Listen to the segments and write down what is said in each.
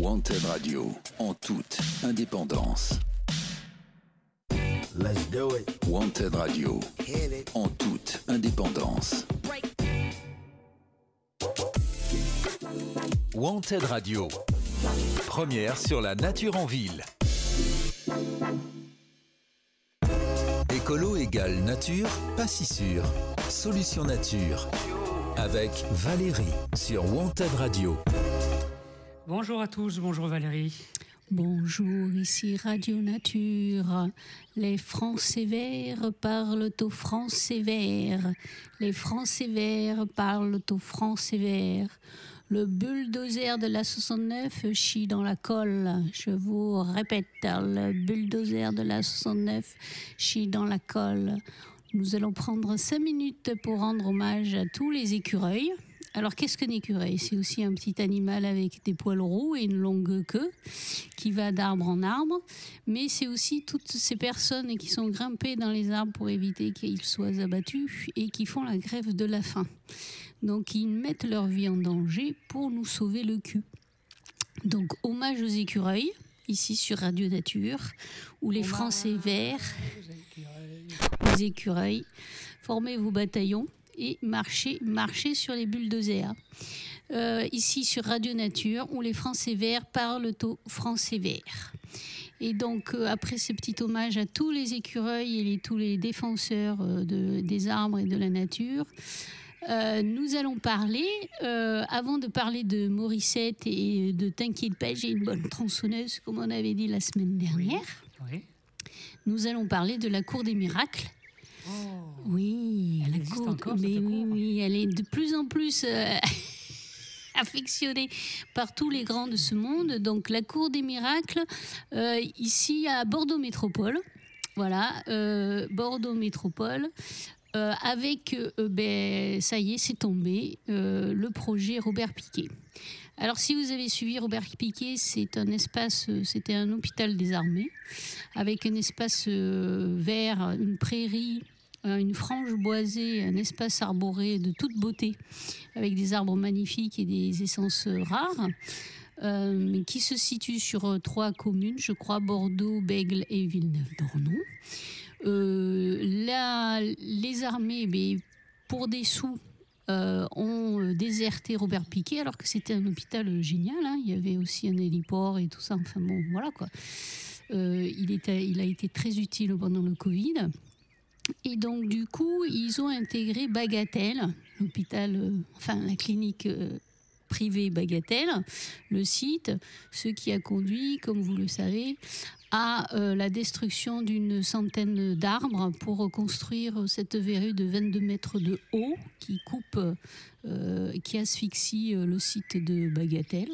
Wanted Radio, en toute indépendance. Let's do it. Wanted Radio, Hit it. en toute indépendance. Wanted Radio, première sur la nature en ville. Écolo égale nature, pas si sûr. Solution nature. Avec Valérie sur Wanted Radio. Bonjour à tous, bonjour Valérie. Bonjour, ici Radio Nature. Les Français verts parlent aux Français verts. Les Français verts parlent aux Français verts. Le bulldozer de la 69 chie dans la colle. Je vous répète, le bulldozer de la 69 chie dans la colle. Nous allons prendre cinq minutes pour rendre hommage à tous les écureuils. Alors, qu'est-ce qu'un écureuil? C'est aussi un petit animal avec des poils roux et une longue queue qui va d'arbre en arbre. Mais c'est aussi toutes ces personnes qui sont grimpées dans les arbres pour éviter qu'ils soient abattus et qui font la grève de la faim. Donc, ils mettent leur vie en danger pour nous sauver le cul. Donc, hommage aux écureuils, ici sur Radio Nature, où les Français verts, aux écureuils, formez vos bataillons et marchez, marchez sur les bulldozers. Euh, ici sur Radio Nature, où les Français verts parlent aux Français verts. Et donc, euh, après ce petit hommage à tous les écureuils et les- tous les défenseurs euh, de- des arbres et de la nature, euh, nous allons parler, euh, avant de parler de Morissette et de T'inquiète pas, j'ai une bonne tronçonneuse, comme on avait dit la semaine dernière, Oui. nous allons parler de la Cour des miracles. Oui, Elle la existe cour, encore, mais cette oui, cour oui, elle est de plus en plus euh, affectionnée par tous les grands de ce monde. Donc la cour des miracles, euh, ici à Bordeaux Métropole. Voilà, euh, Bordeaux Métropole. euh, avec, ben, ça y est, c'est tombé, le projet Robert Piquet. Alors, si vous avez suivi Robert Piquet, c'est un espace, c'était un hôpital des armées, avec un espace vert, une prairie, une frange boisée, un espace arboré de toute beauté, avec des arbres magnifiques et des essences euh, rares, euh, qui se situe sur euh, trois communes, je crois, Bordeaux, Bègle et Villeneuve-d'Ornon. Euh, les armées, mais pour des sous, euh, ont euh, déserté Robert Piquet alors que c'était un hôpital euh, génial. hein. Il y avait aussi un héliport et tout ça. Enfin bon, voilà quoi. Euh, il, il a été très utile pendant le Covid. Et donc du coup, ils ont intégré Bagatelle, l'hôpital, euh, enfin la clinique euh, privée Bagatelle, le site, ce qui a conduit, comme vous le savez, à euh, la destruction d'une centaine d'arbres pour reconstruire cette verrue de 22 mètres de haut qui coupe, qui asphyxie le site de Bagatelle.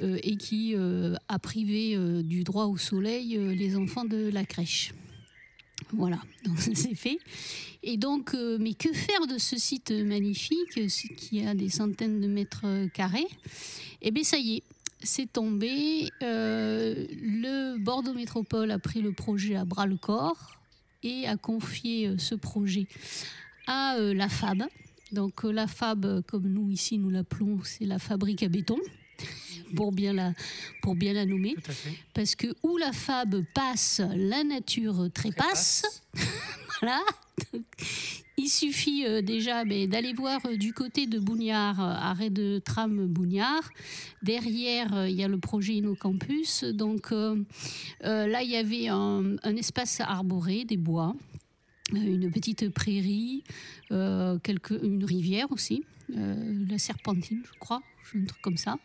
et qui a privé du droit au soleil les enfants de la crèche. Voilà, donc c'est fait. Et donc, euh, mais que faire de ce site magnifique, qui a des centaines de mètres carrés? Eh bien, ça y est, c'est tombé. Euh, le Bordeaux Métropole a pris le projet à bras le corps et a confié euh, ce projet à euh, la FAB. Donc, euh, la FAB, euh, comme nous ici nous l'appelons, c'est la fabrique à béton. Pour bien, la, pour bien la nommer. Tout à fait. Parce que où la fab passe, la nature trépasse. voilà. Donc, Il suffit euh, déjà mais, d'aller voir euh, du côté de Bougnard, euh, arrêt de tram Bougnard. Derrière, il y a le projet InnoCampus. Donc là, il y avait un, un espace arboré, des bois, une petite prairie, quelques, une rivière aussi, la Serpentine, je crois, un truc comme ça.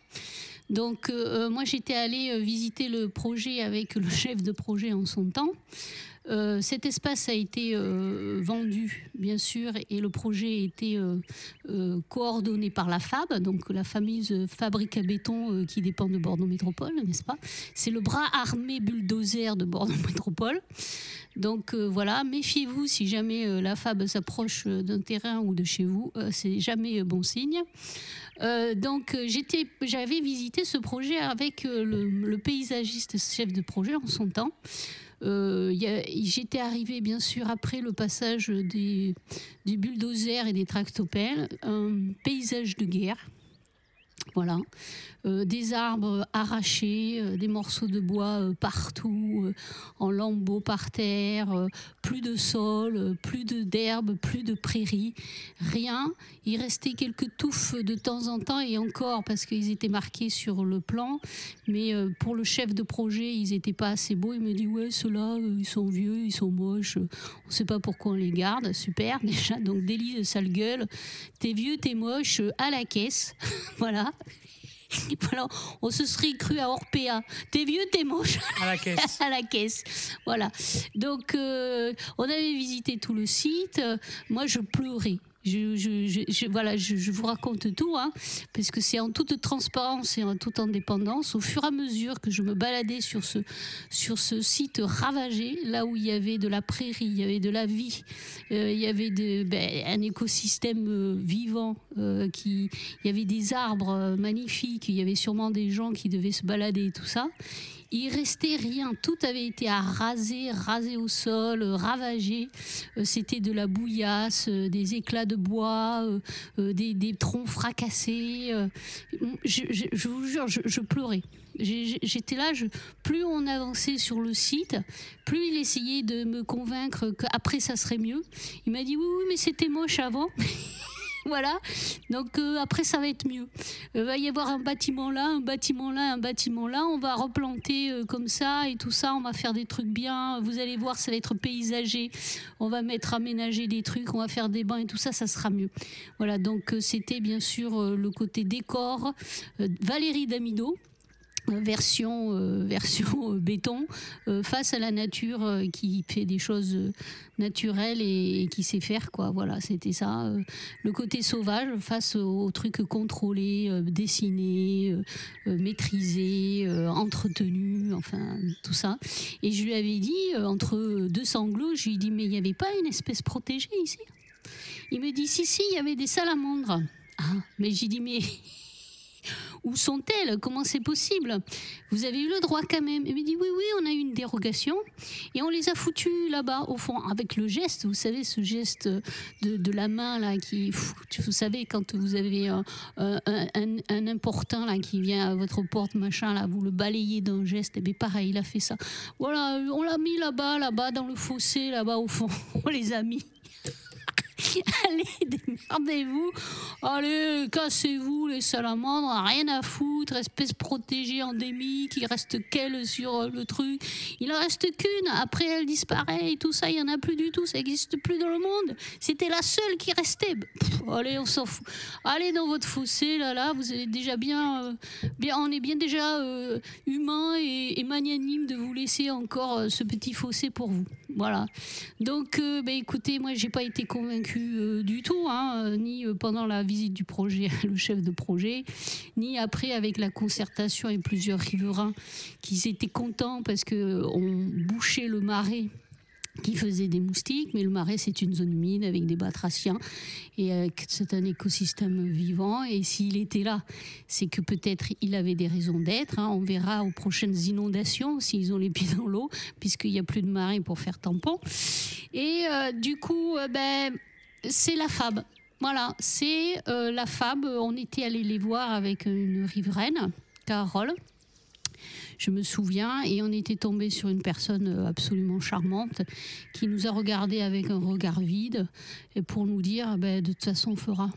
Donc, euh, moi, j'étais allée euh, visiter le projet avec le chef de projet en son temps. Euh, cet espace a été euh, vendu, bien sûr, et le projet a été euh, euh, coordonné par la FAB, donc la fameuse fabrique à béton euh, qui dépend de Bordeaux Métropole, n'est-ce pas? C'est le bras armé bulldozer de Bordeaux Métropole. Donc euh, voilà, méfiez-vous si jamais euh, la FAB s'approche euh, d'un terrain ou de chez vous, euh, c'est jamais euh, bon signe. Euh, donc euh, j'avais visité ce projet avec euh, le, paysagiste chef de projet en son temps. J'étais arrivée bien sûr après le passage des, des bulldozers et des tractopelles, un paysage de guerre Voilà. Euh, des arbres arrachés, euh, des morceaux de bois euh, partout, en lambeaux par terre, plus de sol, plus d'herbe, plus de prairies, rien. Il restait quelques touffes de temps en temps et encore parce qu'ils étaient marqués sur le plan. Mais pour le chef de projet, ils n'étaient pas assez beaux. Il me dit ouais, ceux-là, ils sont vieux, ils sont moches. On ne sait pas pourquoi on les garde. Super déjà. Donc délit sale gueule. T'es vieux, t'es moche, à la caisse. voilà. Voilà, on se serait cru à Orpea. T'es vieux, t'es moche. À la caisse. à la caisse. Voilà. Donc, euh, on avait visité tout le site. Moi, je pleurais. Je, voilà, je, vous raconte tout, hein, parce que c'est en toute transparence et en toute indépendance. Au fur et à mesure que je me baladais sur ce, sur ce site ravagé, là où il y avait de la prairie, il y avait de la vie, euh, il y avait ben, un écosystème euh, vivant, euh, qui, il y avait des arbres magnifiques, il y avait sûrement des gens qui devaient se balader et tout ça. Il restait rien, tout avait été rasé, rasé au sol, ravagé. Euh, c'était de la bouillasse, euh, des éclats de bois, euh, des, troncs fracassés. Je, vous jure, je, pleurais. J'étais là, plus on avançait sur le site, plus il essayait de me convaincre qu'après ça serait mieux. Il m'a dit oui, oui, mais c'était moche avant. voilà. Donc euh, après, ça va être mieux. Il euh, va y avoir un bâtiment là, un bâtiment là, un bâtiment là. On va replanter euh, comme ça et tout ça. On va faire des trucs bien. Vous allez voir, ça va être paysager. On va mettre aménager des trucs. On va faire des bains et tout ça, ça sera mieux. Voilà. Donc c'était bien sûr le côté décor. Valérie Damido version, euh, version euh, béton euh, face à la nature qui fait des choses naturelles et, qui sait faire quoi. Voilà c'était ça le côté sauvage face aux trucs contrôlés dessinés maîtrisés entretenus enfin tout ça. Et je lui avais dit entre deux sanglots je lui ai dit mais il n'y avait pas une espèce protégée ici? Il me dit si si il y avait des salamandres. Ah, mais j'ai dit mais où sont-elles? Comment c'est possible? Vous avez eu le droit quand même. Il me dit oui, oui, on a eu une dérogation et on les a foutus là-bas au fond avec le geste. Vous savez ce geste de, la main là qui, vous savez quand vous avez un, un, important là qui vient à votre porte machin là, vous le balayez d'un geste. Et bien pareil, il a fait ça. Voilà, on l'a mis là-bas, là-bas dans le fossé, là-bas au fond. On les a mis. Allez, démerdez-vous. Allez, cassez-vous, les salamandres. Rien à foutre. Espèce protégée endémique. Il reste qu'elle sur euh, le truc. Il en reste qu'une. Après, elle disparaît et tout ça. Il n'y en a plus du tout. Ça n'existe plus dans le monde. C'était la seule qui restait. allez, on s'en fout. Allez dans votre fossé, là, là. Vous êtes déjà bien. Euh, bien on est bien déjà euh, humain et, magnanime de vous laisser encore ce petit fossé pour vous. Voilà. Donc, ben, écoutez, moi, j'ai pas été convaincue euh, du tout, hein, euh, ni euh, pendant la visite du projet, le chef de projet, ni après avec la concertation et plusieurs riverains qui étaient contents parce qu'on bouchait le marais qui faisait des moustiques, mais le marais c'est une zone humide avec des batraciens et c'est un écosystème vivant. Et s'il était là, c'est que peut-être il avait des raisons d'être. Hein. On verra aux prochaines inondations s'ils ont les pieds dans l'eau, puisqu'il n'y a plus de marais pour faire tampon. Et du coup, ben c'est la FAB. Voilà, c'est euh, la FAB. On était allé les voir avec une riveraine, Carole. Je me souviens, et on était tombé sur une personne euh, absolument charmante qui nous a regardé avec un regard vide et pour nous dire ben, de toute façon, on fera.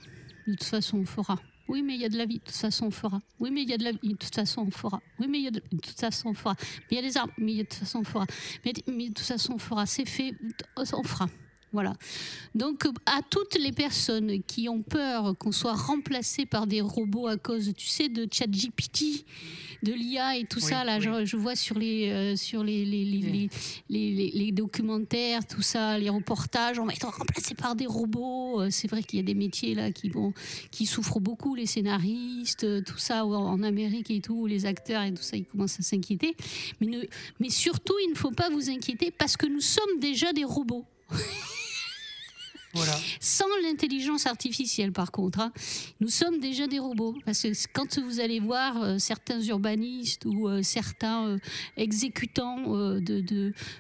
De toute façon, on fera. Oui, mais il y a de la vie, de toute façon, on fera. Oui, mais il y a de la vie, de toute façon, on fera. Oui, mais il y a de, toute façon, on fera. Mais il y a des arbres, mais de toute façon, on fera. Mais de toute façon, on fera. C'est fait, on fera. Voilà. Donc, à toutes les personnes qui ont peur qu'on soit remplacé par des robots à cause, tu sais, de ChatGPT, de l'IA et tout ça, là, je, vois sur les, euh, sur les les, les, les, documentaires, tout ça, les reportages, on va être remplacé par des robots. Euh, c'est vrai qu'il y a des métiers là qui, qui souffrent beaucoup, les scénaristes, euh, tout ça, en Amérique et tout, les acteurs et tout ça, ils commencent à s'inquiéter. Mais, mais surtout, il ne faut pas vous inquiéter parce que nous sommes déjà des robots. Sans l'intelligence artificielle, par contre. Hein. Nous sommes déjà des robots. Parce que quand vous allez voir euh, certains urbanistes ou euh, certains euh, exécutants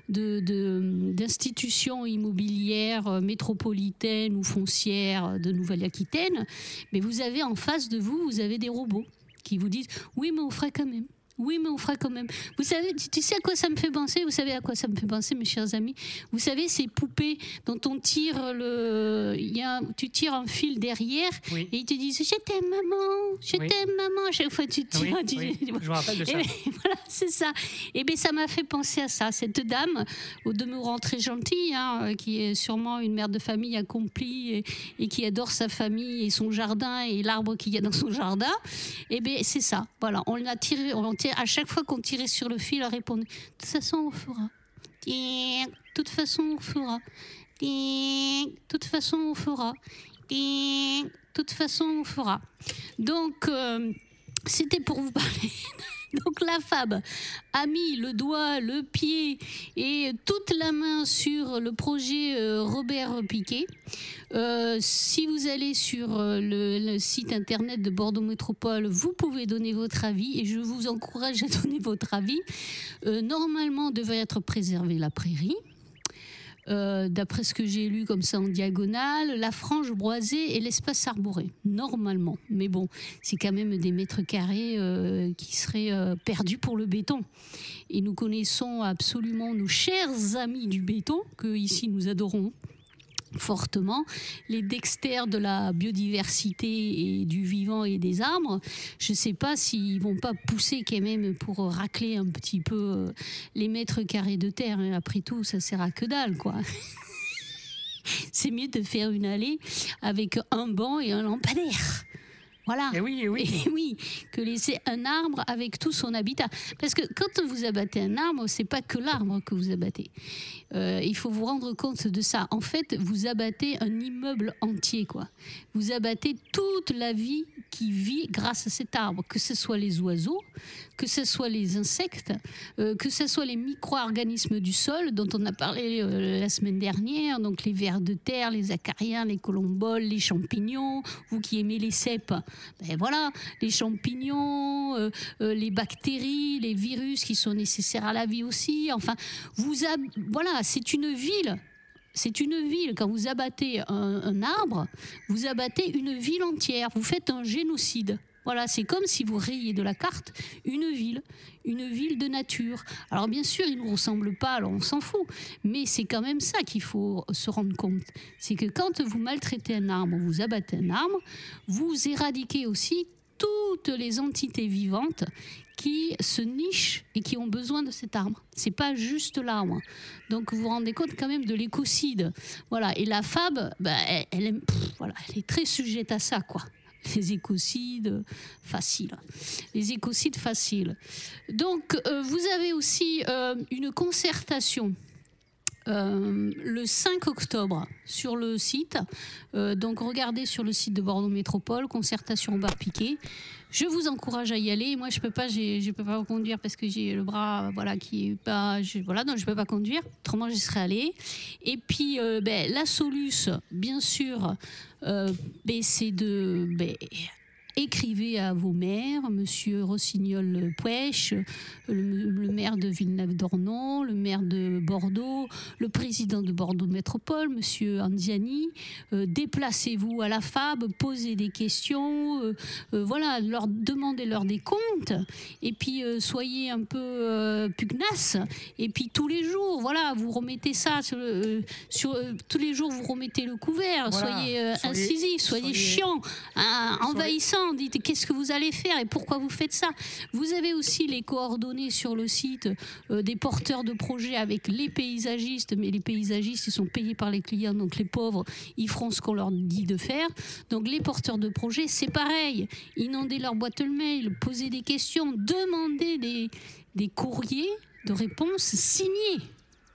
d'institutions immobilières métropolitaines ou foncières de Nouvelle-Aquitaine, mais vous avez en face de vous, vous avez des robots qui vous disent oui mais on ferait quand même oui, mais on fera quand même. Vous savez, tu sais à quoi ça me fait penser? Vous savez à quoi ça me fait penser, mes chers amis? Vous savez, ces poupées dont on tire le. Il y a, tu tires un fil derrière et ils te disent Je t'aime, maman, je t'aime, maman. À chaque fois, tu tires. Je me rappelle de ça. voilà, c'est ça. Et bien, ça m'a fait penser à ça. Cette dame, au demeurant très gentille, hein, qui est sûrement une mère de famille accomplie et, qui adore sa famille et son jardin et l'arbre qu'il y a dans son jardin, et bien, c'est ça. Voilà, on l'a tiré, on à chaque fois qu'on tirait sur le fil, elle répondait De toute façon, on fera. De toute façon, on fera. De toute façon, on fera. De toute façon, on fera. Donc, euh, c'était pour vous parler donc la fab a mis le doigt, le pied et toute la main sur le projet euh, Robert Piquet. Euh, si vous allez sur euh, le, site internet de Bordeaux Métropole, vous pouvez donner votre avis et je vous encourage à donner votre avis. normalement, devrait être préservée la prairie. Euh, d'après ce que j'ai lu comme ça en diagonale, la frange boisée et l'espace arboré, normalement. Mais bon, c'est quand même des mètres carrés euh, qui seraient euh, perdus pour le béton. Et nous connaissons absolument nos chers amis du béton, que ici nous adorons fortement. Les dextères de la biodiversité et du vivant et des arbres, je ne sais pas s'ils vont pas pousser quand même pour racler un petit peu euh, les mètres carrés de terre. Après tout, ça sert à que dalle, quoi. C'est mieux de faire une allée avec un banc et un lampadaire. Voilà. Et oui, et oui. Et oui, que laisser un arbre avec tout son habitat. Parce que quand vous abattez un arbre, c'est pas que l'arbre que vous abattez. Euh, il faut vous rendre compte de ça. En fait, vous abattez un immeuble entier, quoi. Vous abattez toute la vie qui vit grâce à cet arbre, que ce soit les oiseaux, que ce soit les insectes, euh, que ce soit les micro-organismes du sol dont on a parlé euh, la semaine dernière, donc les vers de terre, les acariens, les colomboles, les champignons, vous qui aimez les cèpes, ben voilà, les champignons, euh, les bactéries, les virus qui sont nécessaires à la vie aussi. Enfin, vous voilà, c'est une ville c'est une ville. Quand vous abattez un, arbre, vous abattez une ville entière. Vous faites un génocide. Voilà, c'est comme si vous rayiez de la carte une ville, une ville de nature. Alors bien sûr, il ne nous ressemble pas, alors on s'en fout, mais c'est quand même ça qu'il faut se rendre compte. C'est que quand vous maltraitez un arbre, vous abattez un arbre, vous éradiquez aussi toutes les entités vivantes qui se nichent et qui ont besoin de cet arbre. C'est pas juste l'arbre. Donc vous vous rendez compte quand même de l'écocide. Voilà. Et la fab, bah, elle, voilà, elle est très sujette à ça, quoi. Les écocides faciles. Les écocides faciles. Donc euh, vous avez aussi euh, une concertation euh, le 5 octobre sur le site. Euh, donc regardez sur le site de Bordeaux Métropole, concertation bar piqué. Je vous encourage à y aller. Moi, je peux pas, je peux pas conduire parce que j'ai le bras, voilà, qui est pas, je, voilà, donc je peux pas conduire. Autrement, j'y serais allée. Et puis, euh, ben, la Solus, bien sûr, ben, c'est de ben, écrivez à vos maires, Monsieur Rossignol Pouèche, le, maire de Villeneuve-d'Ornon, le maire de Bordeaux, le président de Bordeaux Métropole, Monsieur Anziani. Euh, déplacez-vous à la FAB, posez des questions, euh, euh, voilà, leur demandez-leur des comptes, et puis soyez un peu pugnace. Et puis tous les jours, voilà, vous remettez ça sur, sur tous les jours, vous remettez le couvert. Soyez, incisif, soyez, chiant, hein, envahissant dites qu'est-ce que vous allez faire et pourquoi vous faites ça? Vous avez aussi les coordonnées sur le site euh, des porteurs de projets avec les paysagistes, mais les paysagistes, ils sont payés par les clients, donc les pauvres, ils feront ce qu'on leur dit de faire. Donc les porteurs de projets, c'est pareil. Inonder leur boîte mail, poser des questions, demander des, des courriers de réponse signés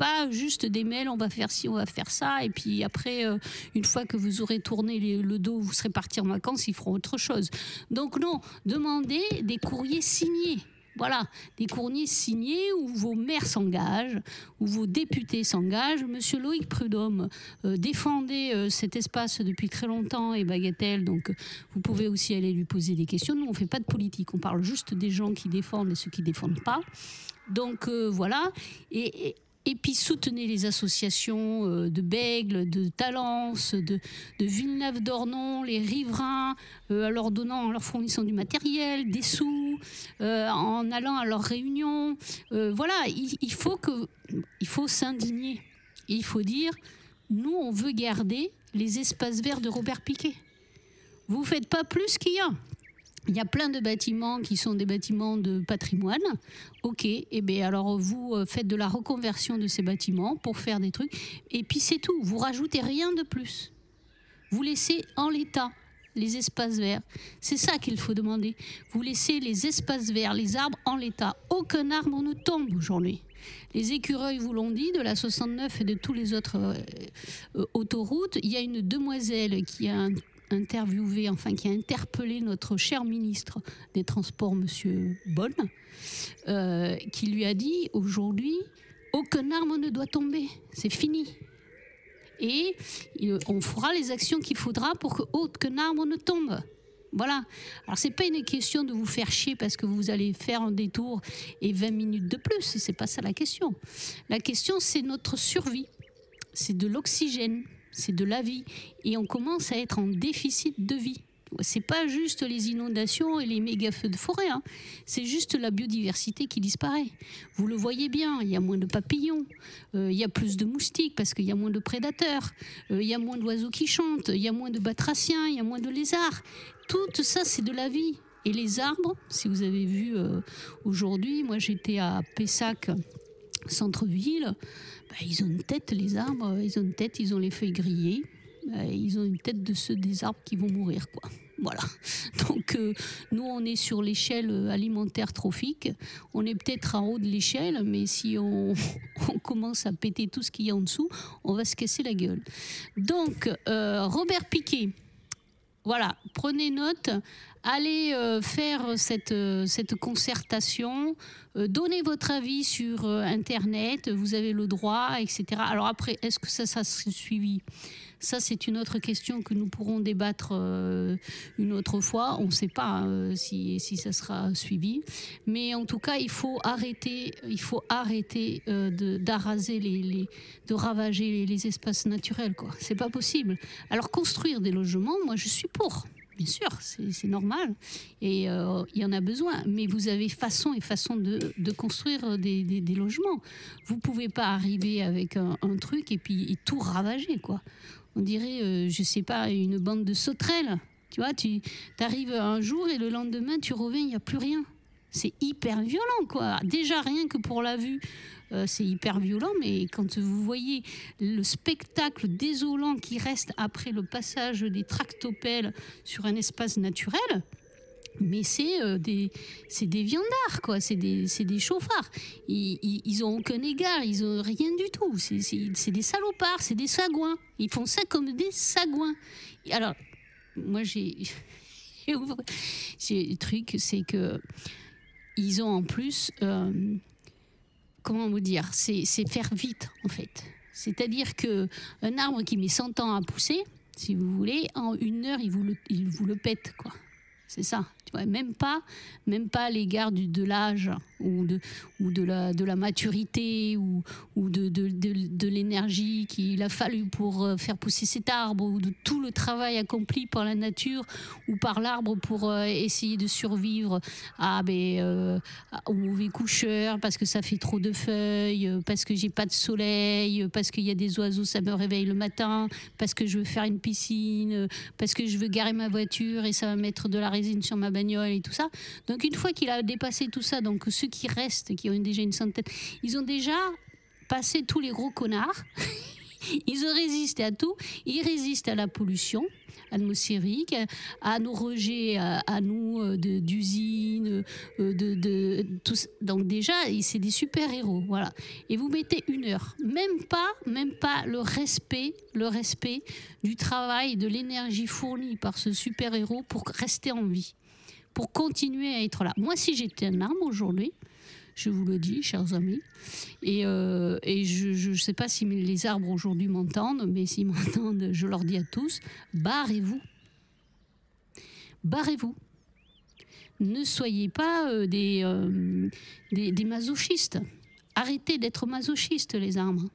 pas juste des mails, on va faire ci, on va faire ça, et puis après, euh, une fois que vous aurez tourné le dos, vous serez parti en vacances, ils feront autre chose. Donc non, demandez des courriers signés. Voilà, des courriers signés où vos maires s'engagent, où vos députés s'engagent. Monsieur Loïc Prudhomme euh, défendait euh, cet espace depuis très longtemps et Bagatelle, donc vous pouvez aussi aller lui poser des questions. Nous, on ne fait pas de politique, on parle juste des gens qui défendent et ceux qui ne défendent pas. Donc voilà. et puis soutenez les associations euh, de Bègle, de Talence, de, Villeneuve-d'Ornon, les riverains, euh, en leur donnant, en leur fournissant du matériel, des sous, euh, en allant à leurs réunions. voilà, il, faut faut s'indigner. Il faut dire, nous, on veut garder les espaces verts de Robert Piquet. Vous faites pas plus qu'il y a. Il y a plein de bâtiments qui sont des bâtiments de patrimoine. Ok, et eh bien alors vous euh, faites de la reconversion de ces bâtiments pour faire des trucs. Et puis c'est tout, vous rajoutez rien de plus. Vous laissez en l'état les espaces verts. C'est ça qu'il faut demander. Vous laissez les espaces verts, les arbres en l'état. Aucun arbre ne tombe aujourd'hui. Les écureuils vous l'ont dit, de la 69 et de tous les autres euh, euh, autoroutes. Il y a une demoiselle qui a un interviewé, enfin qui a interpellé notre cher ministre des Transports, Monsieur Bonne, euh, qui lui a dit aujourd'hui, aucun arbre ne doit tomber, c'est fini. Et on fera les actions qu'il faudra pour que aucun arbre ne tombe. Voilà. Alors c'est pas une question de vous faire chier parce que vous allez faire un détour et 20 minutes de plus. C'est pas ça la question. La question c'est notre survie. C'est de l'oxygène c'est de la vie. Et on commence à être en déficit de vie. C'est pas juste les inondations et les méga feux de forêt, hein. c'est juste la biodiversité qui disparaît. Vous le voyez bien, il y a moins de papillons, euh, il y a plus de moustiques parce qu'il y a moins de prédateurs, euh, il y a moins d'oiseaux qui chantent, il y a moins de batraciens, il y a moins de lézards. Tout ça, c'est de la vie. Et les arbres, si vous avez vu euh, aujourd'hui, moi j'étais à Pessac, centre-ville. Bah, ils ont une tête, les arbres, ils ont une tête, ils ont les feuilles grillées, bah, ils ont une tête de ceux des arbres qui vont mourir, quoi. Voilà. Donc euh, nous, on est sur l'échelle alimentaire trophique. On est peut-être en haut de l'échelle, mais si on, commence à péter tout ce qu'il y a en dessous, on va se casser la gueule. Donc, euh, Robert Piquet, voilà, prenez note, allez euh, faire cette, cette concertation, euh, donnez votre avis sur euh, Internet, vous avez le droit, etc. Alors après, est-ce que ça, ça sera suivi? Ça, c'est une autre question que nous pourrons débattre euh, une autre fois. On ne sait pas hein, si, ça sera suivi. Mais en tout cas, il faut arrêter, il faut arrêter d'araser les, les, de ravager les, espaces naturels. Ce n'est pas possible. Alors, construire des logements, moi, je suis pour bien sûr, c'est normal. Et euh, il y en a besoin. Mais vous avez façon et façon de, construire des, logements. Vous pouvez pas arriver avec un, truc et puis tout ravager, quoi. On dirait, euh, je sais pas, une bande de sauterelles. Tu vois, tu arrives un jour et le lendemain, tu reviens, il n'y a plus rien. C'est hyper violent, quoi. Déjà, rien que pour la vue, euh, c'est hyper violent, mais quand vous voyez le spectacle désolant qui reste après le passage des tractopelles sur un espace naturel, mais c'est euh, des, des viandards, quoi. C'est des, des, chauffards. Ils, ils, ont aucun égard, ils ont rien du tout. C'est des salopards, c'est des sagouins. Ils font ça comme des sagouins. Alors, moi, j'ai. j'ai le truc, c'est que ils ont en plus, euh, comment vous dire, c'est faire vite en fait. C'est-à-dire que un arbre qui met 100 ans à pousser, si vous voulez, en une heure, il vous il vous le pète quoi. C'est ça même pas, même pas à l'égard de l'âge ou de, ou de la, de la maturité ou, ou de, de, de, l'énergie qu'il a fallu pour euh, faire pousser cet arbre ou de tout le travail accompli par la nature ou par l'arbre pour euh, essayer de survivre à, ben, euh, au mauvais coucheur parce que ça fait trop de feuilles, parce que j'ai pas de soleil, parce qu'il y a des oiseaux, ça me réveille le matin, parce que je veux faire une piscine, parce que je veux garer ma voiture et ça va mettre de la sur ma et tout ça. Donc une fois qu'il a dépassé tout ça, donc ceux qui restent, qui ont déjà une centaine, ils ont déjà passé tous les gros connards. Ils résisté à tout. Ils résistent à la pollution atmosphérique, à nos rejets, à, nous euh, d'usines, euh, de, de, Donc déjà, c'est des super-héros, voilà. Et vous mettez une heure. Même pas, même pas le respect, le respect du travail, de l'énergie fournie par ce super-héros pour rester en vie. pour continuer à être là. Moi, si j'étais un arbre aujourd'hui, je vous le dis, chers amis. Et, euh, je ne sais pas si les arbres aujourd'hui m'entendent, mais s'ils m'entendent, je leur dis à tous, barrez-vous. Barrez-vous. Ne soyez pas euh, des, euh, des, des masochistes. Arrêtez d'être masochistes, les arbres.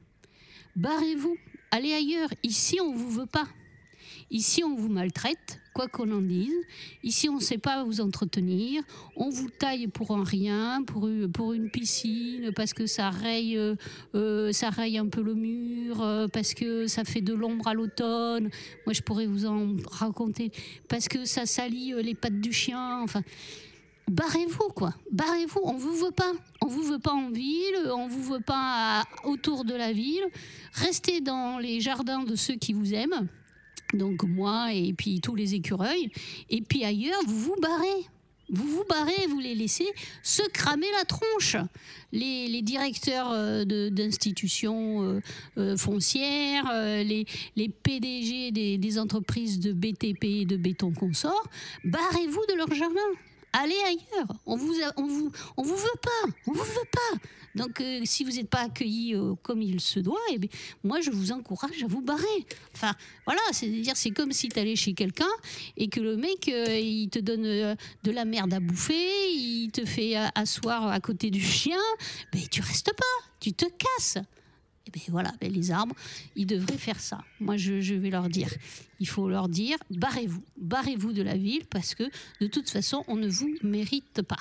Barrez-vous. Allez ailleurs. Ici, on ne vous veut pas. Ici, on vous maltraite, quoi qu'on en dise. Ici, on ne sait pas vous entretenir. On vous taille pour un rien, pour, une- piscine, parce que ça raye, euh, euh, ça raye un peu le mur, euh, parce que ça fait de l'ombre à l'automne. Moi, je pourrais vous en raconter. Parce que ça salit les pattes du chien. Enfin, barrez-vous, quoi. Barrez-vous. On vous veut pas. On vous veut pas en ville. On vous veut pas autour de la ville. Restez dans les jardins de ceux qui vous aiment. Donc moi et puis tous les écureuils. Et puis ailleurs, vous vous barrez. Vous vous barrez, vous les laissez se cramer la tronche. Les, directeurs euh, d'institutions euh, euh, foncières, les, PDG des, des entreprises de BTP et de béton consort, barrez-vous de leur jardin. Allez ailleurs. On vous, on vous, on vous veut pas. On vous veut pas. Donc, euh, si vous n'êtes pas accueilli euh, comme il se doit, eh bien, moi, je vous encourage à vous barrer. Enfin, voilà, c'est-à-dire, c'est comme si tu allais chez quelqu'un et que le mec, euh, il te donne de la merde à bouffer, il te fait asseoir à côté du chien, mais tu restes pas, tu te casses. Et bien voilà, ben, les arbres, ils devraient faire ça. Moi, je, je vais leur dire. Il faut leur dire, barrez-vous, barrez-vous de la ville parce que de toute façon, on ne vous mérite pas.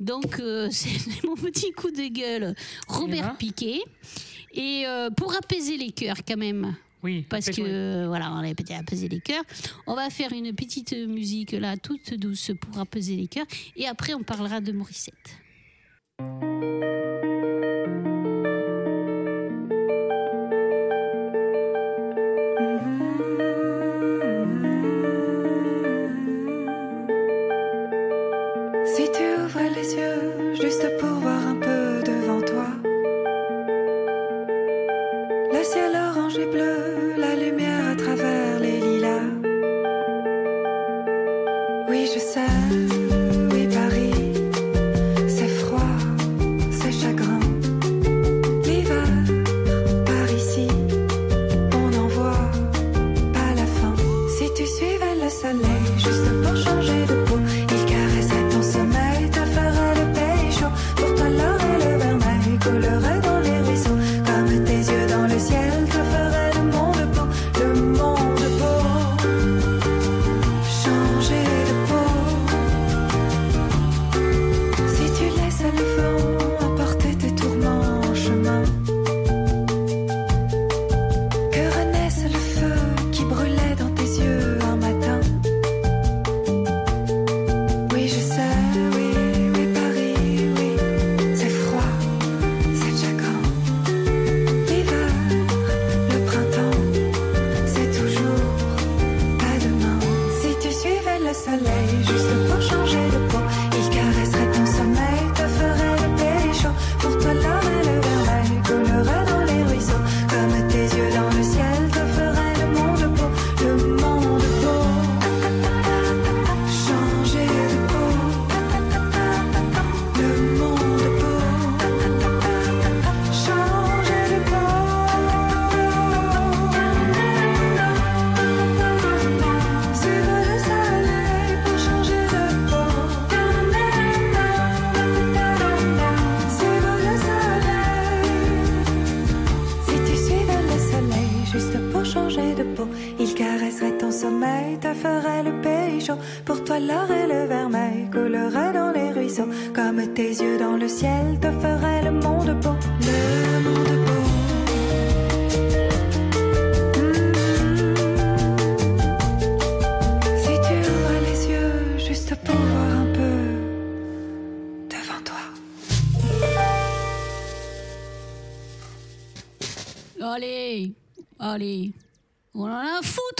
Donc, euh, c'est mon petit coup de gueule, Robert Piquet. Et euh, pour apaiser les cœurs quand même, Oui, parce que voilà, on a peut-être apaiser les cœurs. On va faire une petite musique là, toute douce pour apaiser les cœurs. Et après, on parlera de Morissette.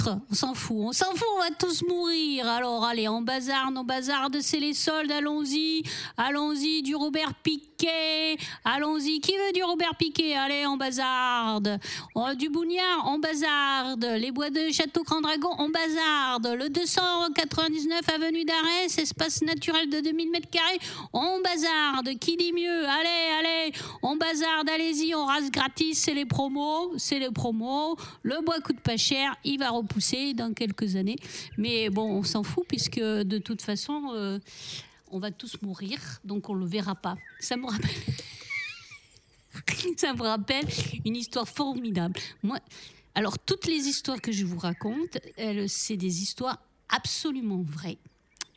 Foutre, on s'en fout, on s'en fout, on va tous mourir. Alors allez, on bazarde, on bazarde, c'est les soldes, allons-y, allons-y, du Robert Piquet. Allons-y. Qui veut du Robert Piquet? Allez, on bazarde. Oh, du Bougnard, on bazarde. Les bois de Château Grand Dragon, on bazarde. Le 299 avenue d'Arès, espace naturel de 2000 mètres carrés, on bazarde. Qui dit mieux? Allez, allez, on bazarde. Allez-y, on rase gratis. C'est les promos, c'est les promos. Le bois coûte pas cher. Il va repousser dans quelques années. Mais bon, on s'en fout puisque de toute façon, euh, on va tous mourir, donc on le verra pas. Ça me rappelle. Ça me rappelle une histoire formidable. Moi, alors toutes les histoires que je vous raconte, c'est des histoires absolument vraies.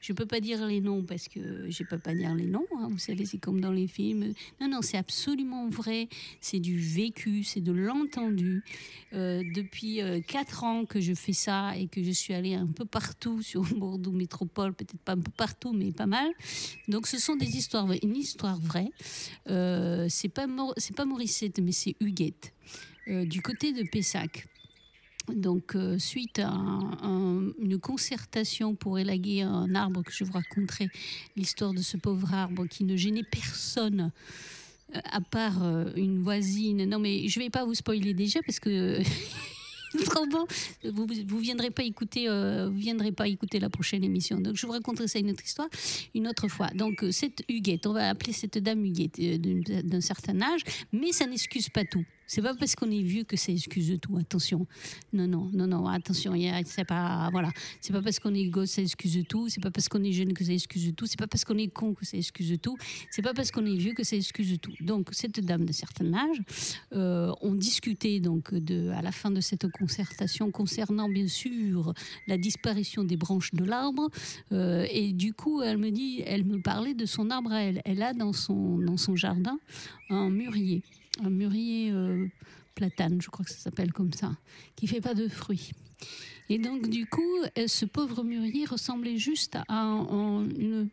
Je peux pas dire les noms parce que je peux pas dire les noms. hein. Vous savez, c'est comme dans les films. Non, non, c'est absolument vrai. C'est du vécu, c'est de l'entendu. Euh, depuis euh, quatre ans que je fais ça et que je suis allée un peu partout sur Bordeaux Métropole, peut-être pas un peu partout, mais pas mal. Donc, ce sont des histoires, une histoire vraie. Euh, c'est pas c'est pas Morissette, mais c'est Huguette, du côté de Pessac. Donc, euh, suite à un- un- une concertation pour élaguer un arbre que je vous raconterai, l'histoire de ce pauvre arbre qui ne gênait personne, euh, à part euh, une voisine. Non, mais je vais pas vous spoiler déjà parce que. Trop bon, vous vous viendrez pas écouter, vous viendrez pas écouter la prochaine émission. Donc je vous raconterai ça une autre histoire, une autre fois. Donc cette Huguette, on va appeler cette dame Huguette d'un certain âge, mais ça n'excuse pas tout. C'est pas parce qu'on est vieux que ça excuse tout. Attention. Non, non, non, non. Attention. C'est pas, voilà. C'est pas parce qu'on est gosse ça excuse tout. C'est pas parce qu'on est jeune que ça excuse tout. C'est pas parce qu'on est con que ça excuse tout. C'est pas parce qu'on est vieux que ça excuse tout. Donc cette dame de certain âge, euh, on discutait donc de, à la fin de cette concertation concernant bien sûr la disparition des branches de l'arbre. Euh, et du coup, elle me dit, elle me parlait de son arbre à elle. Elle a dans son dans son jardin un mûrier un mûrier platane, je crois que ça s'appelle comme ça, qui fait pas de fruits. Et donc du coup, euh, ce pauvre mûrier ressemblait juste à un, un- une,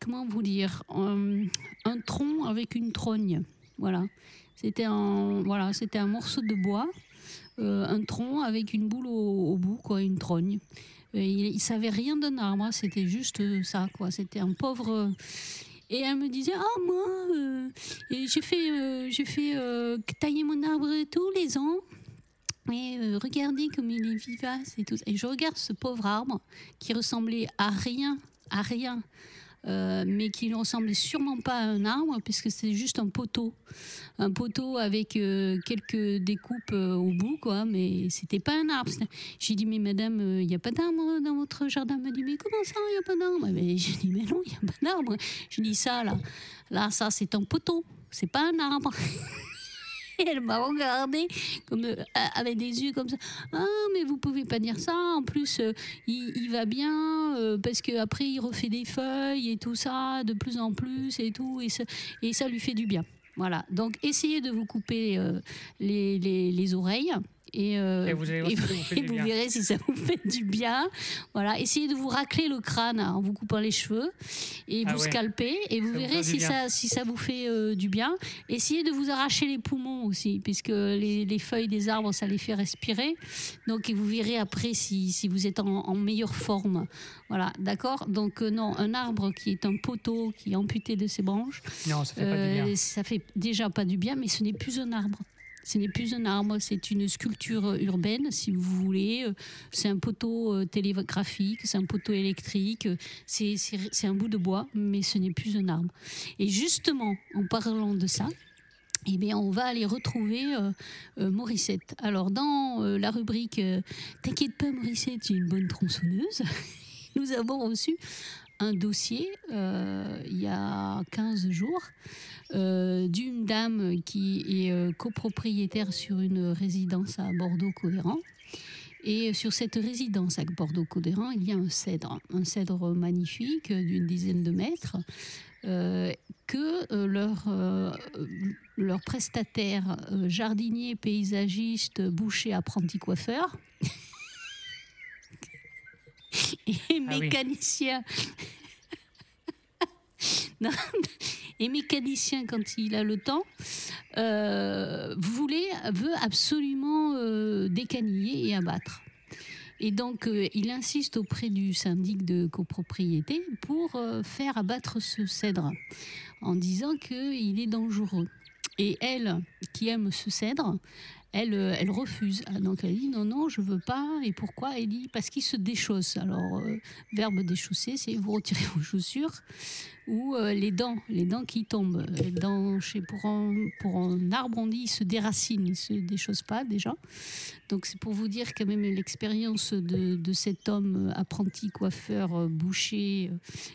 comment vous dire, un, un tronc avec une trogne. Voilà, c'était un, voilà, c'était un morceau de bois, euh, un tronc avec une boule au, bout, quoi, une trogne. Euh, il, il savait rien d'un arbre, hein, c'était juste euh, ça, quoi. C'était un pauvre. Et elle me disait, ah moi, euh, et j'ai fait, j'ai fait tailler mon arbre tous les ans. Et euh, regardez comme il est vivace et tout. Et je regarde ce pauvre arbre qui ressemblait à rien, à rien, euh, mais qui ne ressemblait sûrement pas à un arbre, puisque c'est juste un poteau. Un poteau avec euh, quelques découpes euh, au bout, quoi, mais c'était pas un arbre. J'ai dit, mais madame, il n'y a pas d'arbre dans votre jardin? Elle m'a dit, mais comment ça, il n'y a pas d'arbre? J'ai dit, mais non, il n'y a pas d'arbre. Je dis, ça, là, là, ça, c'est un poteau, c'est pas un arbre. Elle m'a regardé comme, euh, avec des yeux comme ça. Ah, mais vous pouvez pas dire ça. En plus, euh, il, va bien euh, parce qu'après, il refait des feuilles et tout ça de plus en plus et tout. Et ça, et ça lui fait du bien. Voilà. Donc, essayez de vous couper les, les- les oreilles. Et, euh, Et vous et verrez si ça vous fait du bien. Voilà, essayez de vous racler le crâne en vous coupant les cheveux et Ah vous ouais. scalpez et vous Ça verrez si ça, si ça vous fait euh, du bien. Essayez de vous arracher les poumons aussi, puisque les, les feuilles des arbres, ça les fait respirer. Donc, et vous verrez après si, si vous êtes en, en meilleure forme. Voilà, d'accord? Donc, euh, non, un arbre qui est un poteau, qui est amputé de ses branches, Non, ça fait pas du bien. ça fait déjà pas du bien, mais ce n'est plus un arbre. Ce n'est plus un arbre, c'est une sculpture urbaine, si vous voulez. Euh, C'est un poteau euh, télégraphique, c'est un poteau électrique, euh, c'est un bout de bois, mais ce n'est plus un arbre. Et justement, en parlant de ça, eh bien, on va aller retrouver euh, euh, Morissette. Alors, dans euh, la rubrique euh, T'inquiète pas, Morissette, j'ai une bonne tronçonneuse, nous avons reçu un dossier euh, il y a 15 jours euh, d'une dame qui est euh, copropriétaire sur une résidence à Bordeaux-Codéran. Et sur cette résidence à Bordeaux-Codéran, il y a un cèdre, un cèdre magnifique d'une dizaine de mètres, que leur, prestataire jardinier, paysagiste, boucher, apprenti coiffeur et oui. mécanicien. Non, et mécanicien quand il a le temps, euh, voulait, veut absolument euh, décaniller et abattre. Et donc, euh, il insiste auprès du syndic de copropriété pour faire abattre ce cèdre en disant qu'il est dangereux. Et elle, qui aime ce cèdre, elle, euh, elle refuse. Ah, Donc elle dit non, non, je veux pas. Et pourquoi? Elle dit parce qu'il se déchausse. Alors, euh, verbe déchausser, c'est vous retirez vos chaussures ou euh, les dents, les dents qui tombent. Les dents, chez, pour, un, pour un arbre, on dit il se déracine, il se déchausse pas déjà. Donc c'est pour vous dire quand même l'expérience de, de cet homme apprenti coiffeur, boucher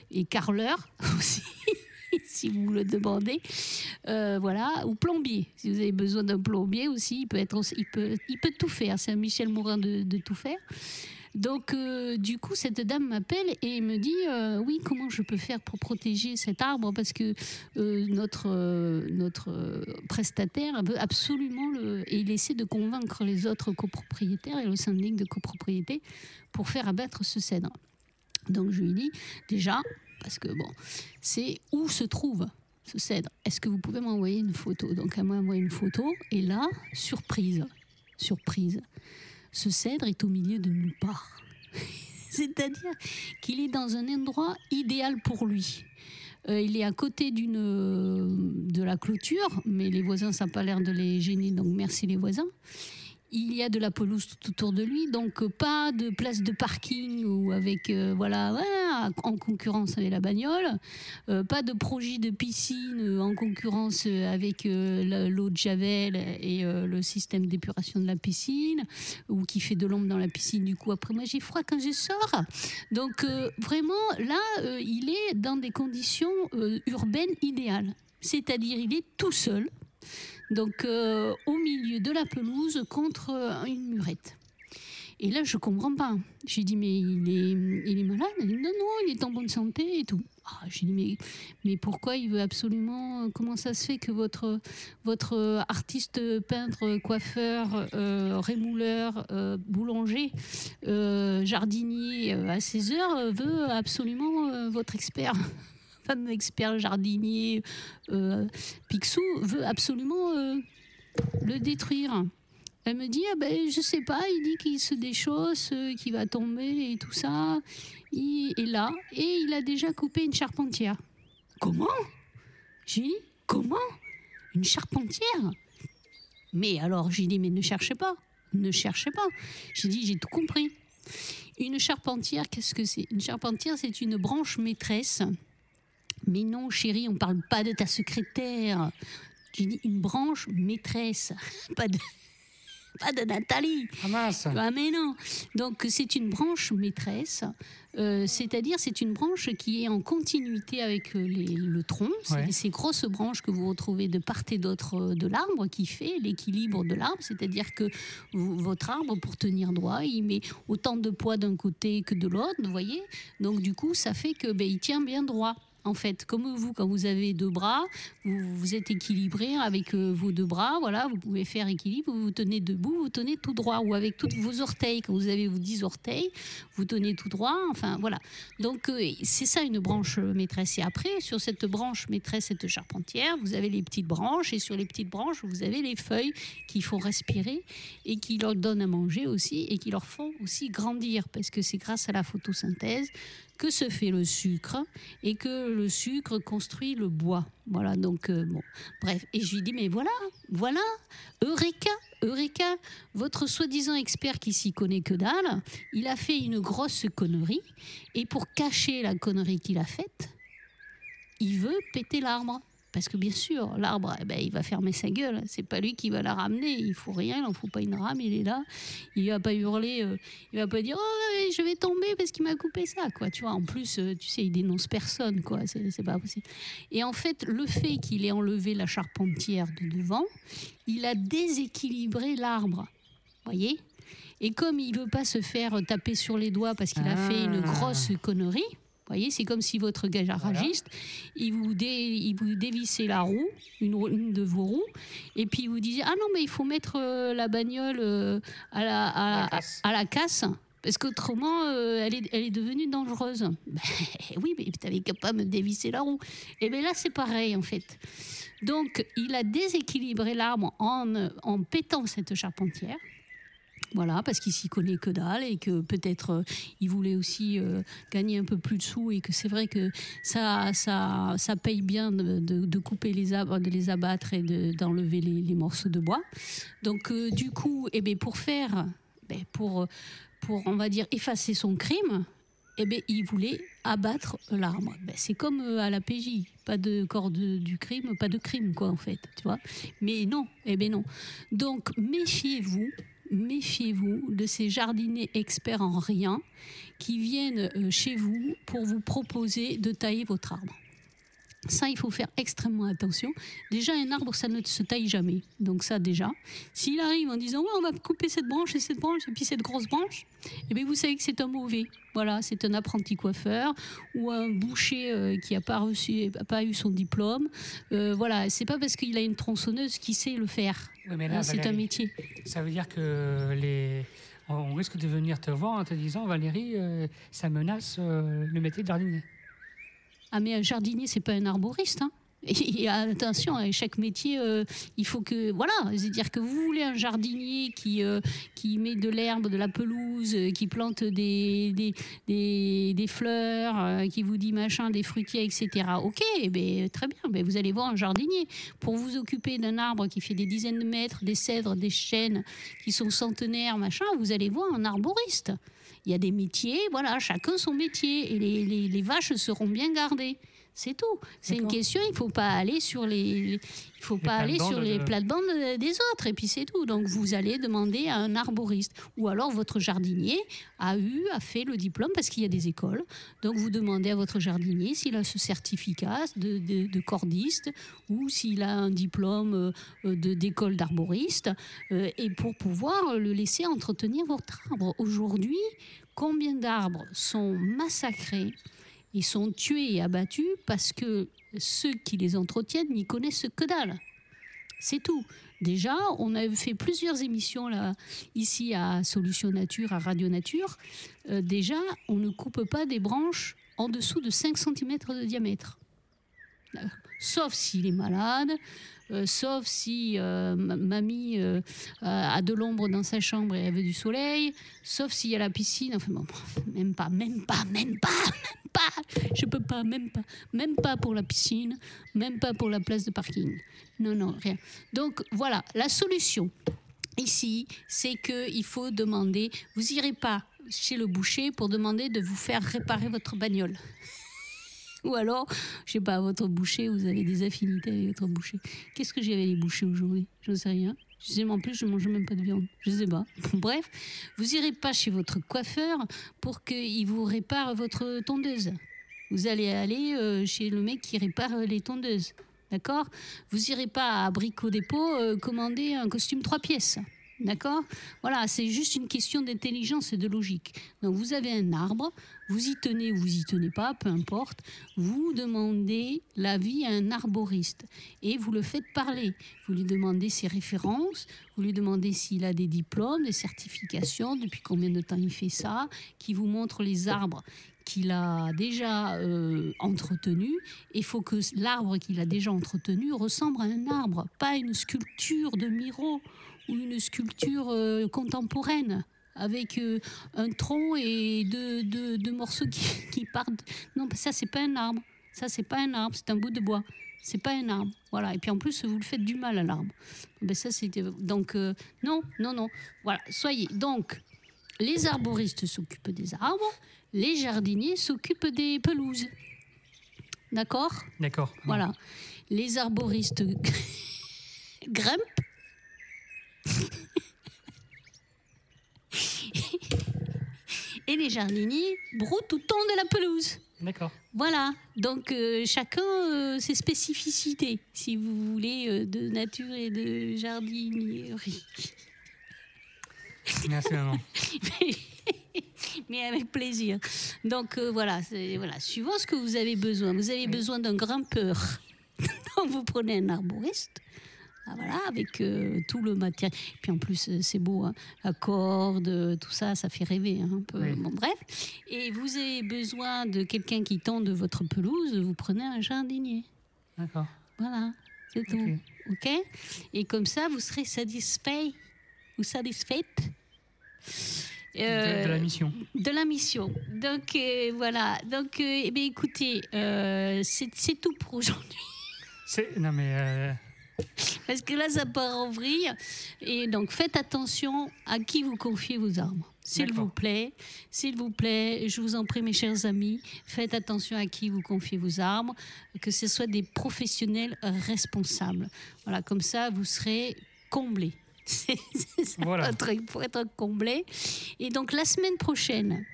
et carreleur aussi. si vous le demandez, Euh, voilà, ou plombier. Si vous avez besoin d'un plombier aussi, il peut être, il peut, il peut tout faire. C'est un Michel Morin de, tout faire. Donc, euh, du coup, cette dame m'appelle et me dit euh, Oui, comment je peux faire pour protéger cet arbre? Parce que notre, notre prestataire veut absolument le. Et il essaie de convaincre les autres copropriétaires et le syndic de copropriété pour faire abattre ce cèdre. Donc, je lui dis Déjà, parce que c'est où se trouve ce cèdre Est-ce que vous pouvez m'envoyer une photo? Donc, elle m'a envoyé une photo et là, surprise, surprise ce cèdre est au milieu de nulle part. C'est-à-dire qu'il est dans un endroit idéal pour lui. Euh, il est à côté d'une euh, de la clôture, mais les voisins, ça n'a pas l'air de les gêner, donc merci les voisins. Il y a de la pelouse tout autour de lui, donc pas de place de parking ou avec euh, voilà en concurrence avec la bagnole, Euh, pas de projet de piscine euh, en concurrence avec l'eau de javel et le système d'épuration de la piscine ou qui fait de l'ombre dans la piscine. Du coup, après moi j'ai froid quand je sors. Donc vraiment là, il est dans des conditions urbaines idéales. C'est-à-dire il est tout seul, donc euh, au milieu de la pelouse contre euh, une murette. Et là, je comprends pas. J'ai dit, mais il est, malade non, non, il est en bonne santé et tout. Ah, J'ai dit, mais, mais pourquoi il veut absolument. Comment ça se fait que votre, euh, artiste peintre, coiffeur, euh, rémouleur, euh, boulanger, euh, jardinier euh, à 16 heures euh, veut absolument euh, votre expert? Expert jardinier euh, Picsou veut absolument euh, le détruire. Elle me dit, ah ben, je sais pas, il dit qu'il se déchausse, euh, qu'il va tomber et tout ça. Il est là et il a déjà coupé une charpentière. Comment? J'ai dit, comment? Une charpentière? Mais alors, j'ai dit, mais ne cherchez pas, ne cherchez pas. J'ai dit, j'ai tout compris. Une charpentière, qu'est-ce que c'est? Une charpentière, c'est une branche maîtresse. Mais non, chérie, on parle pas de ta secrétaire. J'ai dit une branche maîtresse, pas de, pas de Nathalie. Ah mince Ah mais non Donc c'est une branche maîtresse, euh, c'est-à-dire c'est une branche qui est en continuité avec euh, les- le tronc. C'est Ouais. ces grosses branches que vous retrouvez de part et d'autre euh, de l'arbre qui fait l'équilibre de l'arbre, c'est-à-dire que votre arbre, pour tenir droit, il met autant de poids d'un côté que de l'autre, vous voyez Donc du coup, ça fait que ben, il tient bien droit. En fait, comme vous, quand vous avez deux bras, vous, vous êtes équilibré avec euh, vos deux bras, voilà, vous pouvez faire équilibre, vous vous tenez debout, vous tenez tout droit, ou avec tous vos orteils, quand vous avez vos dix orteils, vous tenez tout droit, enfin voilà. Donc euh, c'est ça une branche maîtresse. Et après, sur cette branche maîtresse, cette charpentière, vous avez les petites branches, et sur les petites branches, vous avez les feuilles qui font respirer et qui leur donnent à manger aussi, et qui leur font aussi grandir, parce que c'est grâce à la photosynthèse que se fait le sucre et que le sucre construit le bois. Voilà, donc euh, bon, bref. Et je lui dis, mais voilà, voilà, Eureka, Eureka, votre soi-disant expert qui s'y connaît que dalle, il a fait une grosse connerie et pour cacher la connerie qu'il a faite, il veut péter l'arbre. Parce que bien sûr, l'arbre, eh ben, il va fermer sa gueule. C'est pas lui qui va la ramener. Il faut rien, il en faut pas une rame. Il est là. Il va pas hurler. euh, il va pas dire oh je vais tomber parce qu'il m'a coupé ça quoi. Tu vois. En plus, euh, tu sais, il dénonce personne quoi. C'est c'est pas possible. Et en fait, le fait qu'il ait enlevé la charpentière de devant, il a déséquilibré l'arbre. Voyez? Et comme il veut pas se faire taper sur les doigts parce qu'il a fait une Ah. grosse connerie. Voyez, c'est comme si votre garagiste, il, vous dé, il vous dévissait la roue, une, de vos roues, et puis il vous disait Ah non, mais il faut mettre euh, la bagnole euh, à, la, à, la casse. à la casse, parce qu'autrement, euh, elle, est, elle est devenue dangereuse. Ben, oui, mais tu avais qu'à pas me dévisser la roue. Et bien là, c'est pareil, en fait. Donc, il a déséquilibré l'arbre en, en pétant cette charpentière. Voilà, parce qu'il s'y connaît que dalle et que peut-être euh, il voulait aussi euh, gagner un peu plus de sous et que c'est vrai que ça, ça, ça paye bien de, de- de couper les arbres, de les abattre et de- d'enlever les, les morceaux de bois. Donc euh, du coup, eh ben, pour faire, ben, pour, pour on va dire effacer son crime, eh ben, il voulait abattre l'arbre. Ben, c'est comme à la PJ, pas de corps de- du crime, pas de crime quoi en fait, tu vois. Mais non, eh ben non. Donc méfiez-vous, méfiez-vous de ces jardiniers experts en rien qui viennent euh, chez vous pour vous proposer de tailler votre arbre? Ça, il faut faire extrêmement attention. Déjà, un arbre, ça ne se taille jamais. Donc ça, déjà. S'il arrive en disant, ouais, on va couper cette branche et cette branche et puis cette grosse branche, eh bien, vous savez que c'est un mauvais. Voilà, c'est un apprenti coiffeur ou un boucher euh, qui n'a pas, reçu- pas eu son diplôme. Euh, voilà, c'est pas parce qu'il a une tronçonneuse qu'il sait le faire. Oui, mais là, c'est un métier. Ça veut dire que les... on on risque de venir te voir en te disant Valérie, euh, ça menace euh, le métier de jardinier. Ah mais un jardinier, c'est pas un arboriste. Hein. Et, attention, à chaque métier, euh, il faut que voilà, c'est-à-dire que vous voulez un jardinier qui euh, qui met de l'herbe, de la pelouse, euh, qui plante des des, des, des fleurs, qui vous dit machin, des fruitiers, etc. Ok, eh ben très bien, ben vous allez voir un jardinier pour vous occuper d'un arbre qui fait des dizaines de mètres, des cèdres, des chênes qui sont centenaires, machin. Vous allez voir un arboriste. Il y a des métiers, voilà, chacun son métier. Et les- les vaches seront bien gardées. C'est tout. C'est une question, il ne faut pas aller sur les, il faut pas aller sur plates-bandes les de- plates-bandes des autres. Et puis c'est tout. Donc vous allez demander à un arboriste. Ou alors votre jardinier a eu, a fait le diplôme parce qu'il y a des écoles. Donc vous demandez à votre jardinier s'il a ce certificat de, de- de cordiste ou s'il a un diplôme euh, de- d'école d'arboriste. euh, et pour pouvoir le laisser entretenir votre arbre. Aujourd'hui, combien d'arbres sont massacrés et sont tués et abattus parce que ceux qui les entretiennent n'y connaissent que dalle. C'est tout. Déjà, on a fait plusieurs émissions là, ici à Solution Nature, à Radio Nature. Euh, déjà, on ne coupe pas des branches en dessous de 5 cm de diamètre. Euh, Sauf s'il est malade, euh, sauf si euh, ma- mamie euh, a de l'ombre dans sa chambre et elle veut du soleil, sauf s'il y a la piscine. Enfin bon, même pas, même pas, même pas, même pas. Je peux pas, même pas, même pas pour la piscine, même pas pour la place de parking. Non, non, rien. Donc voilà, la solution ici, c'est que il faut demander. Vous irez pas chez le boucher pour demander de vous faire réparer votre bagnole. Ou alors, je sais pas, votre boucher, vous avez des affinités avec votre boucher. Qu'est-ce que j'ai avec les bouchers aujourd'hui? Je ne sais rien. Je sais, en plus, je mange même pas de viande. Je sais pas. Bref, vous irez pas chez votre coiffeur pour qu'il vous répare votre tondeuse. Vous allez aller euh, chez le mec qui répare les tondeuses. D'accord? Vous irez pas à Brico Dépôt euh, commander un costume trois pièces. D'accord? Voilà, c'est juste une question d'intelligence et de logique. Donc vous avez un arbre, vous y tenez ou vous y tenez pas, peu importe. Vous demandez l'avis à un arboriste et vous le faites parler. Vous lui demandez ses références, vous lui demandez s'il a des diplômes, des certifications, depuis combien de temps il fait ça, qui vous montre les arbres qu'il a déjà euh, entretenus. Il faut que l'arbre qu'il a déjà entretenu ressemble à un arbre, pas une sculpture de Miro ou une sculpture euh, contemporaine avec euh, un tronc et deux, deux- deux morceaux qui, qui partent. Non, ça c'est pas un arbre. Ça c'est pas un arbre, c'est un bout de bois. C'est pas un arbre. Voilà. Et puis en plus, vous le faites du mal à l'arbre. Ben ça c'était donc euh, non, non, non. Voilà. Soyez donc les arboristes s'occupent des arbres, les jardiniers s'occupent des pelouses. D'accord? D'accord. Voilà. Les arboristes grimpent. Et les jardiniers broutent tout le temps de la pelouse. D'accord. Voilà, donc euh, chacun euh, ses spécificités, si vous voulez, euh, de nature et de jardinerie. Merci maman. Mais avec plaisir. Donc voilà, voilà, suivant ce que vous avez besoin. Vous avez besoin d'un grimpeur. Donc vous prenez un arboriste. Ah, voilà, avec euh, tout le matériel. Puis en plus, euh, c'est beau, hein, la corde, euh, tout ça, ça fait rêver hein, un peu. Oui. Bon, bref. Et vous avez besoin de quelqu'un qui tende votre pelouse, vous prenez un jardinier. D'accord. Voilà, c'est tout. Ok. OK Et comme ça, vous serez satisfait ou satisfaite de, Euh, de la mission. de la mission. Donc euh, voilà. Donc eh bien, écoutez, c'est tout pour aujourd'hui. Non, mais. Parce que là, ça part en vrille. Et donc, faites attention à qui vous confiez vos armes. S'il vous plaît, s'il vous plaît, je vous en prie, mes chers amis, faites attention à qui vous confiez vos armes, que ce soit des professionnels responsables. Voilà, comme ça, vous serez comblés. C'est c'est ça Voilà. pour être comblé. Et donc la semaine prochaine,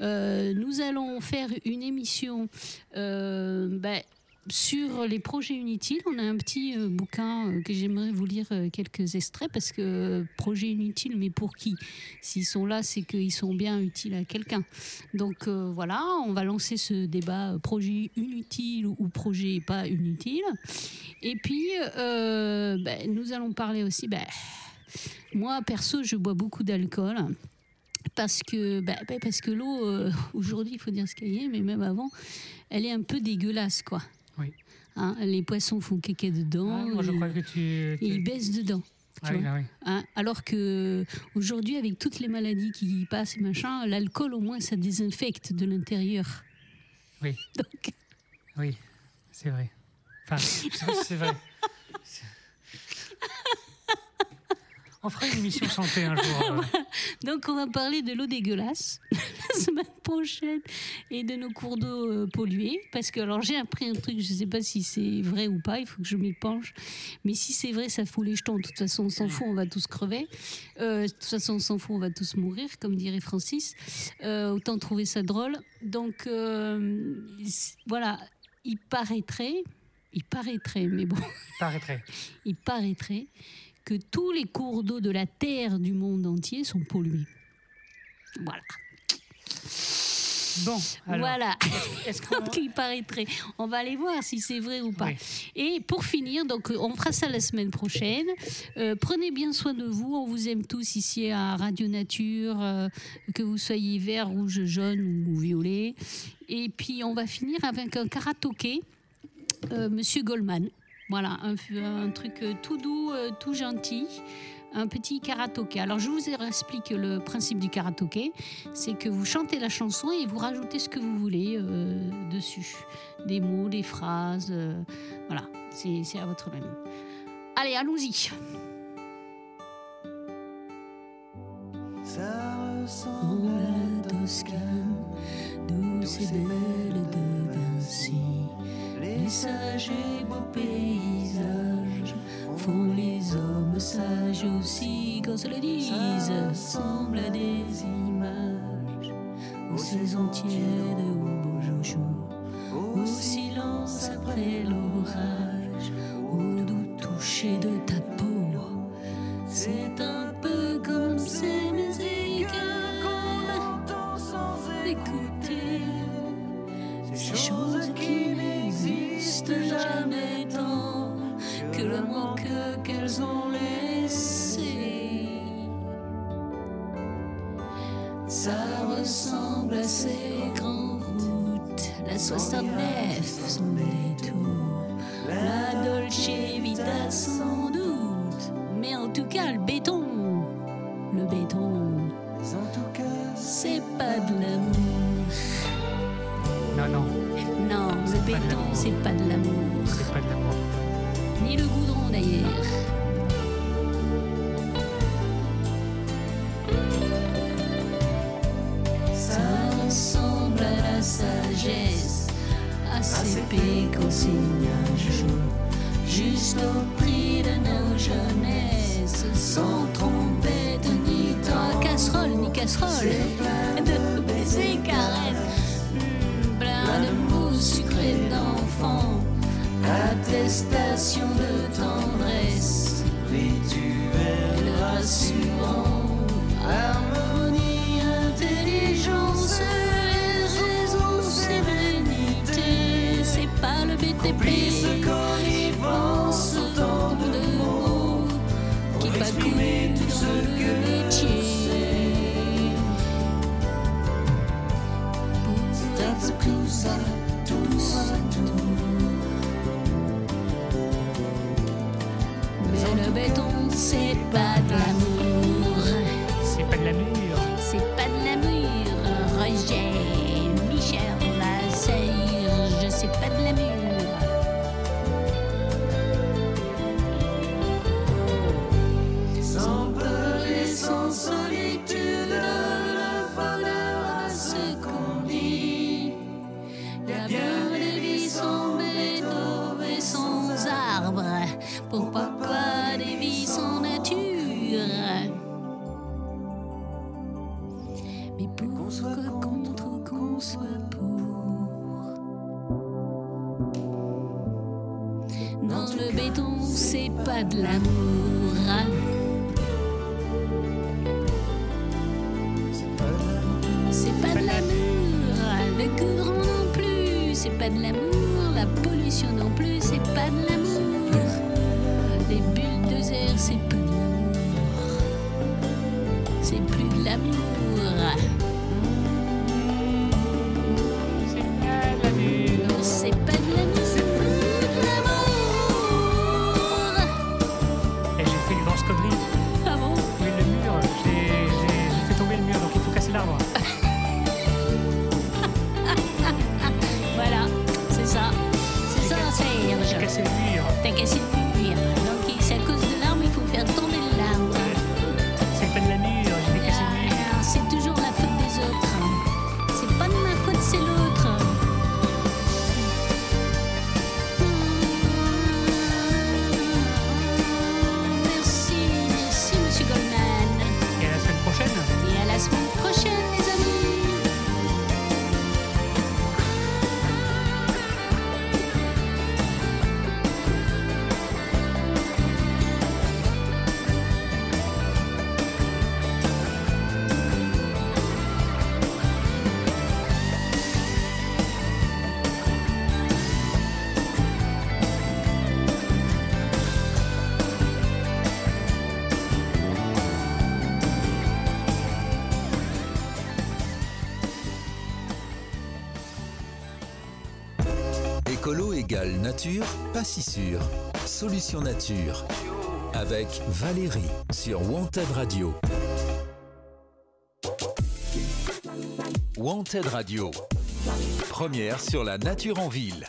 euh, nous allons faire une émission euh, ben, sur les projets inutiles. On a un petit euh, bouquin euh, que j'aimerais vous lire euh, quelques extraits parce que projets inutiles, mais pour qui? S'ils sont là, c'est qu'ils sont bien utiles à quelqu'un. Donc voilà, on va lancer ce débat projet inutile ou projet pas inutile. Et puis, ben, nous allons parler aussi. ben, moi, perso, je bois beaucoup d'alcool. Parce que, parce que l'eau, aujourd'hui, il faut dire ce qu'elle est, mais même avant, elle est un peu dégueulasse, quoi. Oui. Hein, les poissons font caca dedans. ah, moi, je crois que tu. et ils baissent dedans. Ah oui, ah oui. Hein, alors que aujourd'hui, avec toutes les maladies qui passent et machin, l'alcool au moins ça désinfecte de l'intérieur. Oui. Donc, Oui, c'est vrai. Enfin, c'est vrai. On fera une émission santé un jour. euh. donc on va parler de l'eau dégueulasse la semaine prochaine et de nos cours d'eau euh, pollués. Parce que alors j'ai appris un truc, je ne sais pas si c'est vrai ou pas, il faut que je m'y penche. Mais si c'est vrai, ça fout les jetons. De toute façon, on s'en fout, on va tous crever. Euh, de toute façon, on s'en fout, on va tous mourir, comme dirait Francis. Euh, autant trouver ça drôle. Donc euh, voilà, il paraîtrait, il paraîtrait, mais bon, Paraîtrait. il paraîtrait que tous les cours d'eau de la terre du monde entier sont pollués. Voilà. Bon, alors. voilà. Est-ce qu'on. Donc, il paraîtrait. On va aller voir si c'est vrai ou pas. Oui. Et pour finir, donc on fera ça la semaine prochaine. Euh, prenez bien soin de vous. On vous aime tous ici à Radio Nature, euh, que vous soyez vert, rouge, jaune ou violet. Et puis on va finir avec un karaoké, euh, Monsieur Goldman. Voilà, un, un truc euh, tout doux, euh, tout gentil. Un petit karaoké. Alors je vous explique le principe du karaoké. C'est que vous chantez la chanson et vous rajoutez ce que vous voulez euh, dessus. Des mots, des phrases. euh, voilà, c'est à votre même. Allez, allons-y. Ça ressemble la Toscane, douce et belle de Vinci, les sages et beaux paysages font les hommes sages aussi, quand se le disent, semblent à des images, aux saisons tièdes, aux beaux joujous, au silence après l'orage, au doux toucher de ta peau. C'est un peu ressemble à ces grandes routes, la 69, 69. nature, pas si sûr. Solution nature avec Valérie sur Wanted Radio. Wanted Radio. Première sur la nature en ville.